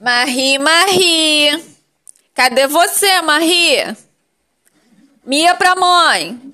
Marie, Marie. Cadê você, Marie? Mia pra mãe.